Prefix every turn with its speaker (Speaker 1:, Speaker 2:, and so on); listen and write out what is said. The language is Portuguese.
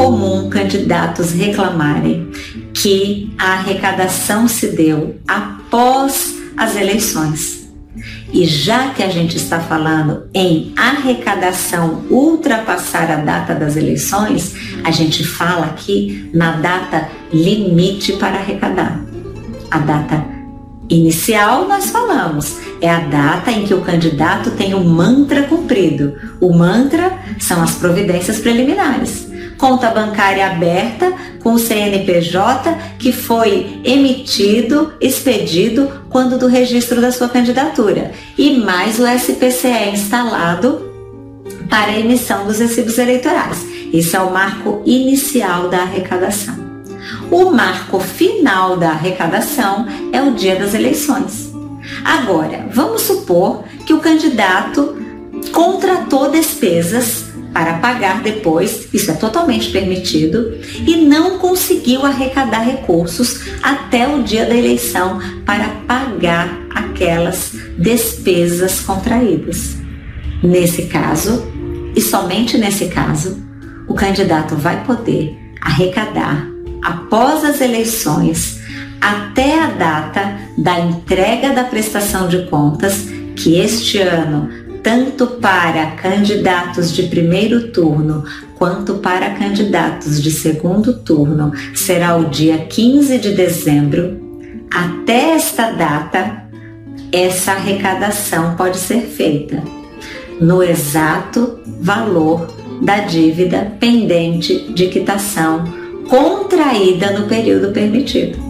Speaker 1: comum candidatos reclamarem que a arrecadação se deu após as eleições. E já que a gente está falando em arrecadação ultrapassar a data das eleições, a gente fala aqui na data limite para arrecadar. A data inicial nós falamos, é a data em que o candidato tem o mantra cumprido. O mantra são as providências preliminares conta bancária aberta com o CNPJ que foi emitido, expedido quando do registro da sua candidatura e mais o SPCE instalado para a emissão dos recibos eleitorais. Esse é o marco inicial da arrecadação. O marco final da arrecadação é o dia das eleições. Agora, vamos supor que o candidato contratou despesas para pagar depois, isso é totalmente permitido, e não conseguiu arrecadar recursos até o dia da eleição para pagar aquelas despesas contraídas. Nesse caso, e somente nesse caso, o candidato vai poder arrecadar após as eleições até a data da entrega da prestação de contas, que este ano tanto para candidatos de primeiro turno quanto para candidatos de segundo turno, será o dia 15 de dezembro. Até esta data, essa arrecadação pode ser feita no exato valor da dívida pendente de quitação contraída no período permitido.